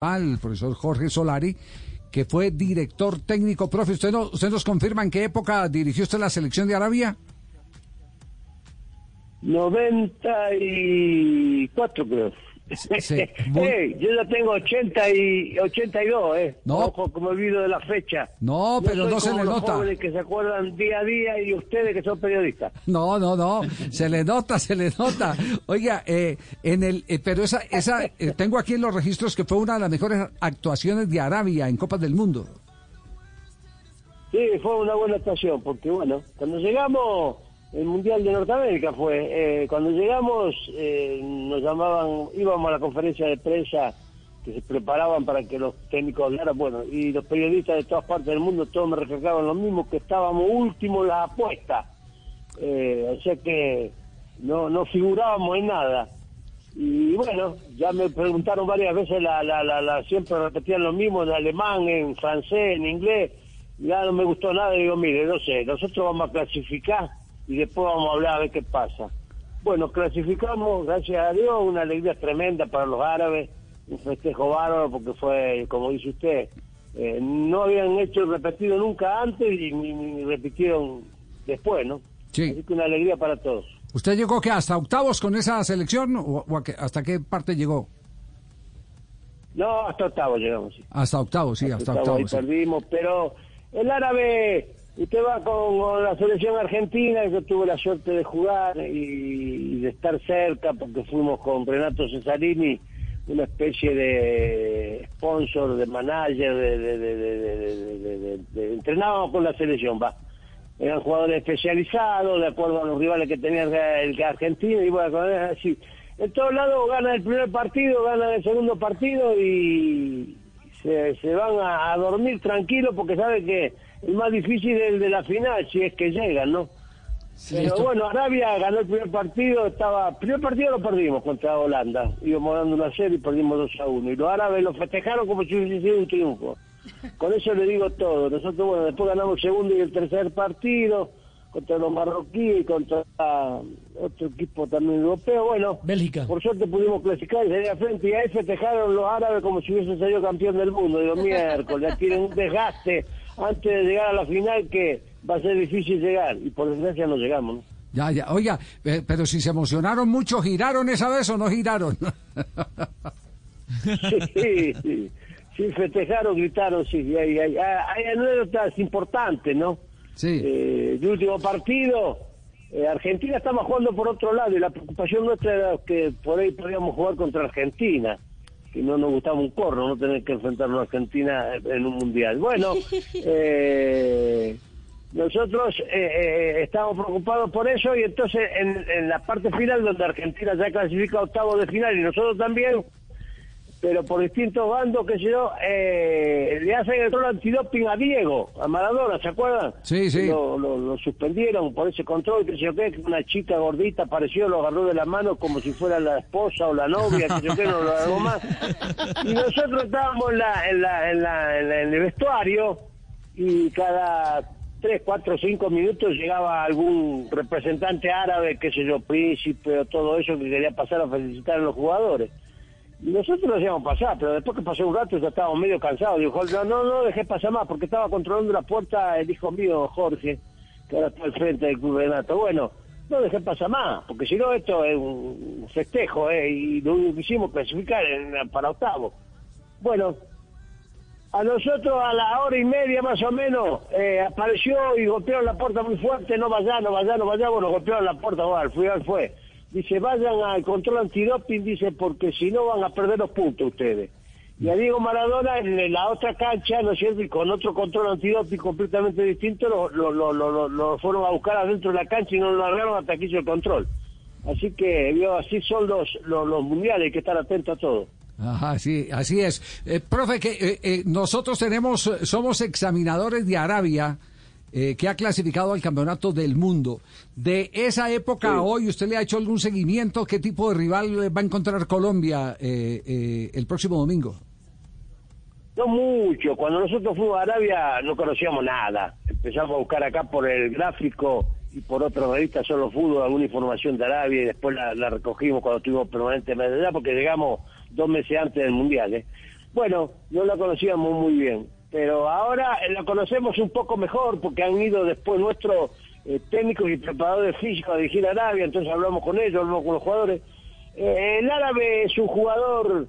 el profesor Jorge Solari, que fue director técnico. Profe, ¿usted, no, ¿usted nos confirma en qué época dirigió usted la selección de Arabia? 94 creo. Sí, yo ya tengo 80 y 82, ¿eh? No. Ojo, me olvido de la fecha. No, pero no se como le los nota. jóvenes que se acuerdan día a día y ustedes que son periodistas. No, no, no, se le nota, se le nota. Oiga, eh, en el, eh, pero esa, esa, eh, tengo aquí en los registros que fue una de las mejores actuaciones de Arabia en Copas del Mundo. Sí, fue una buena actuación, porque bueno, cuando llegamos, el Mundial de Norteamérica fue, eh, cuando llegamos eh, nos llamaban, íbamos a la conferencia de prensa que se preparaban para que los técnicos hablaran, bueno, y los periodistas de todas partes del mundo, todos me reflejaban lo mismo, que estábamos últimos en las apuestas, eh, o sea que no, no figurábamos en nada. Y bueno, ya me preguntaron varias veces, la, la, la, la- siempre repetían lo mismo en alemán, en francés, en inglés. Ya no me gustó nada digo, mire, no sé, nosotros vamos a clasificar y después vamos a hablar a ver qué pasa. Bueno, clasificamos, gracias a Dios, una alegría tremenda para los árabes, un festejo bárbaro porque fue, como dice usted, eh, no habían hecho repetido nunca antes y ni, ni repitieron después, ¿no? Sí. Así que una alegría para todos. ¿Usted llegó que hasta octavos con esa selección o, hasta qué parte llegó? No, hasta octavo llegamos, sí. Hasta octavos, sí, hasta octavos. sí. perdimos, pero el árabe, usted va con, la selección argentina, yo tuve la suerte de jugar y, y de estar cerca, porque fuimos con Renato Cesarini, una especie de sponsor, de manager, de, de, entrenábamos con la selección, va. Eran jugadores especializados, de acuerdo a los rivales que tenía el, el argentino, y bueno, así. En todos lados gana el primer partido, gana el segundo partido y se, se van a, a dormir tranquilos porque saben que el más difícil es el de la final, si es que llegan, ¿no? Pero esto- bueno, Arabia ganó el primer partido, estaba, primer partido lo perdimos contra Holanda, íbamos dando una serie y perdimos 2 a 1, y los árabes lo festejaron como si hubiese sido un triunfo. Con eso le digo todo, nosotros bueno, después ganamos el segundo y el tercer partido, contra los marroquíes y contra ah, otro equipo también europeo, bueno, Bélgica. por suerte pudimos clasificar y salir a frente y ahí festejaron los árabes como si hubiesen salido campeón del mundo. Digo, miércoles, tienen un desgaste antes de llegar a la final que va a ser difícil llegar y por desgracia no llegamos. ¿no? Ya, ya, oiga, eh, pero si se emocionaron mucho, ¿giraron esa vez o no giraron? Sí, sí, sí, festejaron, gritaron, sí, y hay, hay, hay anécdotas importantes, ¿no? Sí. Eh, el último partido, eh, Argentina estaba jugando por otro lado y la preocupación nuestra era que por ahí podíamos jugar contra Argentina, que no nos gustaba un corno no tener que enfrentarnos a Argentina en un mundial. Bueno, eh, nosotros eh, eh, estábamos preocupados por eso y entonces en, en la parte final donde Argentina ya clasifica a octavo de final y nosotros también, pero por distintos bandos, que sé yo, eh, le hacen el rol antidoping a Diego, a Maradona, ¿se acuerdan? Sí, sí. Lo, lo- lo suspendieron por ese control, que sé yo qué, una chica gordita apareció, lo agarró de la mano como si fuera la esposa o la novia, que sé yo qué, no lo algo más. Y nosotros estábamos en, la, en, la, en, la- en la- en el vestuario y cada tres, cuatro, cinco minutos llegaba algún representante árabe, qué sé yo, príncipe o todo eso que quería pasar a felicitar a los jugadores. Nosotros lo hacíamos pasar, pero después que pasó un rato ya estábamos medio cansados. Dijo, no, no, no dejé pasar más, porque estaba controlando la puerta el hijo mío, Jorge, que ahora está al frente del Club Renato. Bueno, no dejé pasar más, porque si no esto es un festejo, ¿eh? y lo único que hicimos clasificar en- para octavo. Bueno, a nosotros a la hora y media más o menos eh, apareció y golpearon la puerta muy fuerte, no vaya, no vaya, no vaya, bueno, golpearon la puerta, bueno, al final fue. Dice, vayan al control antidoping, dice, porque si no van a perder los puntos ustedes. Y a Diego Maradona en la otra cancha, ¿no es cierto? Y con otro control antidoping completamente distinto, lo, lo, lo, lo, lo- fueron a buscar adentro de la cancha y no lo largaron hasta que hizo el control. Así que, así son los, los, los mundiales, hay que estar atentos a todo. Ajá, sí, así es. Eh, profe, que eh, eh, nosotros tenemos, somos examinadores de Arabia, eh, que ha clasificado al campeonato del mundo. De esa época a hoy, ¿usted le ha hecho algún seguimiento? ¿Qué tipo de rival va a encontrar Colombia eh, eh, el próximo domingo? No mucho. Cuando nosotros fuimos a Arabia no conocíamos nada. Empezamos a buscar acá por el gráfico y por otras revistas solo fútbol, alguna información de Arabia y después la, la recogimos cuando estuvimos permanentemente allá porque llegamos dos meses antes del Mundial. ¿eh? Bueno, no la conocíamos muy bien, pero ahora la conocemos un poco mejor porque han ido después nuestros eh, técnicos y preparadores físicos a dirigir a Arabia, entonces hablamos con ellos, hablamos con los jugadores. Eh, el árabe es un jugador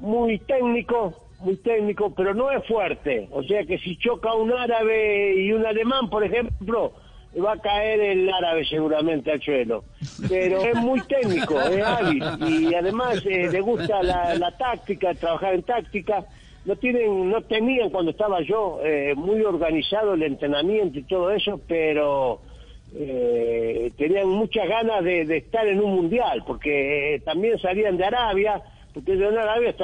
muy técnico, muy técnico, pero no es fuerte. O sea que si choca un árabe y un alemán, por ejemplo, va a caer el árabe seguramente al suelo. Pero es muy técnico, es hábil y además eh, le gusta la, táctica, trabajar en táctica. No tienen, no tenían cuando estaba yo eh, muy organizado el entrenamiento y todo eso, pero eh, tenían muchas ganas de, estar en un mundial, porque también salían de Arabia, porque de Arabia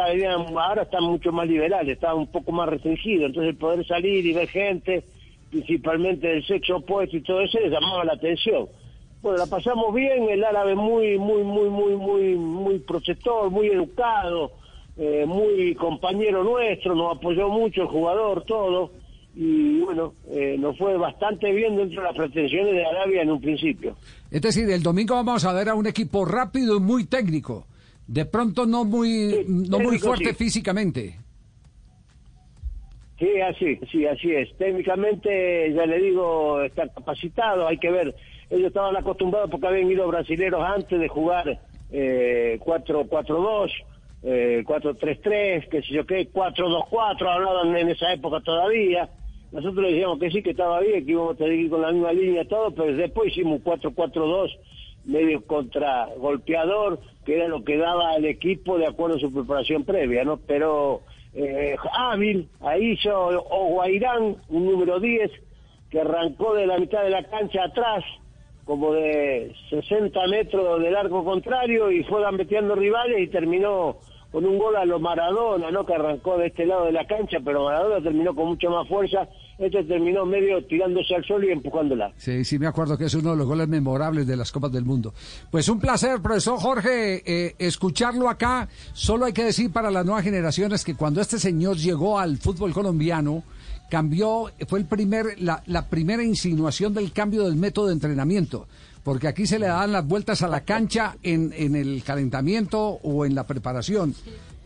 ahora están mucho más liberales, estaban un poco más restringidos, entonces poder salir y ver gente principalmente del sexo opuesto y todo eso, les llamaba la atención. Bueno, la pasamos bien, el árabe muy, muy, muy, muy, muy, muy protector, muy educado, eh, muy compañero nuestro, nos apoyó mucho el jugador, todo, y bueno, eh, nos fue bastante bien dentro de las pretensiones de Arabia en un principio. Es decir, el domingo vamos a ver a un equipo rápido y muy técnico, de pronto no muy, no muy fuerte físicamente. Sí, así, sí, así es. Técnicamente, ya le digo, está capacitado, hay que ver. Ellos estaban acostumbrados porque habían ido brasileros antes de jugar eh, 4-4-2, eh, 4-3-3, qué sé yo qué, 4-2-4, hablaban en esa época todavía. Nosotros decíamos que sí, que estaba bien, que íbamos a seguir con la misma línea todo, pero después hicimos 4-4-2, medio contra golpeador, que era lo que daba el equipo de acuerdo a su preparación previa, ¿no? Pero eh, hábil, ahí hizo Oguairán, un número 10, que arrancó de la mitad de la cancha atrás, como de 60 metros del arco contrario, y fue gambeteando rivales y terminó con un gol a lo Maradona, ¿no? Que arrancó de este lado de la cancha, pero Maradona terminó con mucha más fuerza. Este terminó medio tirándose al sol y empujándola. Sí, sí, me acuerdo que es uno de los goles memorables de las Copas del Mundo. Pues un placer, profesor Jorge, eh, escucharlo acá. Solo hay que decir para las nuevas generaciones que cuando este señor llegó al fútbol colombiano, cambió, fue el primer, la, la primera insinuación del cambio del método de entrenamiento porque aquí se le dan las vueltas a la cancha en, en el calentamiento o en la preparación.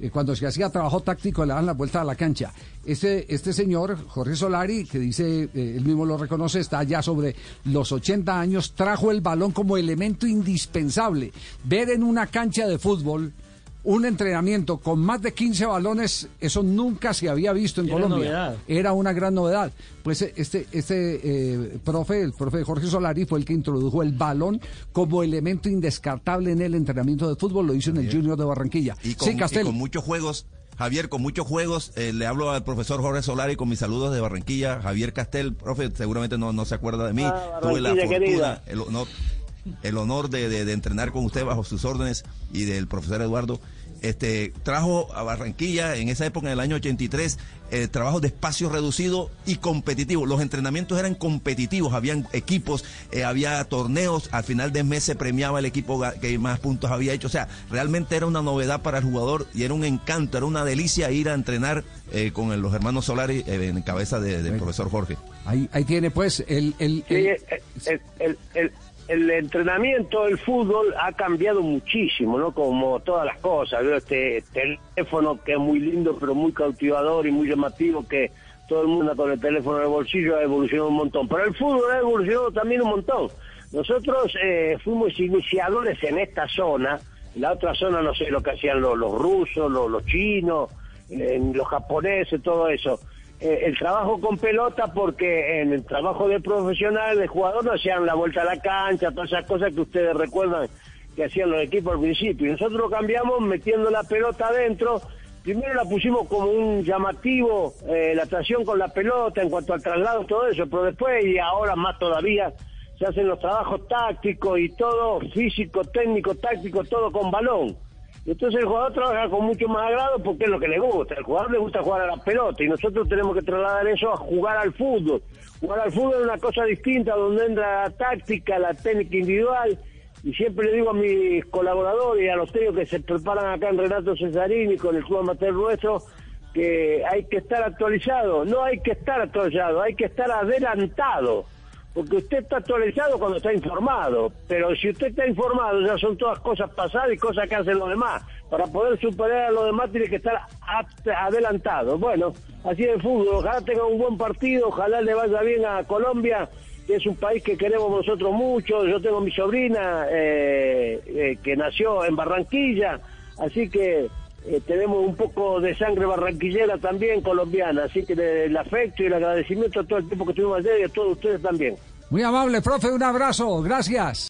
Eh, cuando se hacía trabajo táctico le dan las vueltas a la cancha. Este, este señor, Jorge Solari, que dice, eh, él mismo lo reconoce, está ya sobre los 80 años, trajo el balón como elemento indispensable. Ver en una cancha de fútbol un entrenamiento con más de 15 balones, eso nunca se había visto en Colombia. Era una gran novedad. Pues eh, este, este eh, profe, el profe Jorge Solari, fue el que introdujo el balón como elemento indescartable en el entrenamiento de fútbol, lo hizo en el Junior de Barranquilla. Y con, sí, con muchos juegos. Javier, con muchos juegos, eh, le hablo al profesor Jorge Solari con mis saludos de Barranquilla. Javier Castel, profe, seguramente no, no se acuerda de mí. Ah, Tuve la fortuna, el el honor de, de, entrenar con usted bajo sus órdenes y del profesor Eduardo este, trajo a Barranquilla en esa época, en el año 83, eh, trabajo de espacio reducido y competitivo. Los entrenamientos eran competitivos, habían equipos, eh, había torneos, al final del mes se premiaba el equipo que más puntos había hecho. O sea, realmente era una novedad para el jugador y era un encanto, era una delicia ir a entrenar eh, con los hermanos Solari en cabeza del profesor Jorge. Ahí, ahí tiene pues el, el, el el entrenamiento del fútbol ha cambiado muchísimo, ¿no? Como todas las cosas. Veo este teléfono que es muy lindo, pero muy cautivador y muy llamativo, que todo el mundo con el teléfono en el bolsillo ha evolucionado un montón. Pero el fútbol ha evolucionado también un montón. Nosotros eh, fuimos iniciadores en esta zona. En la otra zona no sé lo que hacían los, rusos, los chinos, los japoneses, todo eso. Eh, el trabajo con pelota porque en el trabajo de profesional, de jugador, no hacían la vuelta a la cancha, todas esas cosas que ustedes recuerdan que hacían los equipos al principio. Y nosotros lo cambiamos metiendo la pelota adentro. Primero la pusimos como un llamativo, eh, la tracción con la pelota en cuanto al traslado, todo eso, pero después y ahora más todavía se hacen los trabajos tácticos y todo, físico, técnico, táctico, todo con balón. Entonces el jugador trabaja con mucho más agrado porque es lo que le gusta. El jugador le gusta jugar a la pelota y nosotros tenemos que trasladar eso a jugar al fútbol. Jugar al fútbol es una cosa distinta donde entra la táctica, la técnica individual. Y siempre le digo a mis colaboradores y a los técnicos que se preparan acá en Renato Cesarini con el club amateur nuestro que hay que estar actualizado. No hay que estar actualizado, hay que estar adelantado porque usted está actualizado cuando está informado, pero si usted está informado ya son todas cosas pasadas y cosas que hacen los demás. Para poder superar a los demás tiene que estar adelantado. Bueno, así es el fútbol, ojalá tenga un buen partido, ojalá le vaya bien a Colombia, que es un país que queremos nosotros mucho. Yo tengo mi sobrina eh, eh, que nació en Barranquilla, así que eh, tenemos un poco de sangre barranquillera también colombiana, así que el afecto y el agradecimiento a todo el tiempo que tuvimos ayer y a todos ustedes también. Muy amable, profe, un abrazo, gracias.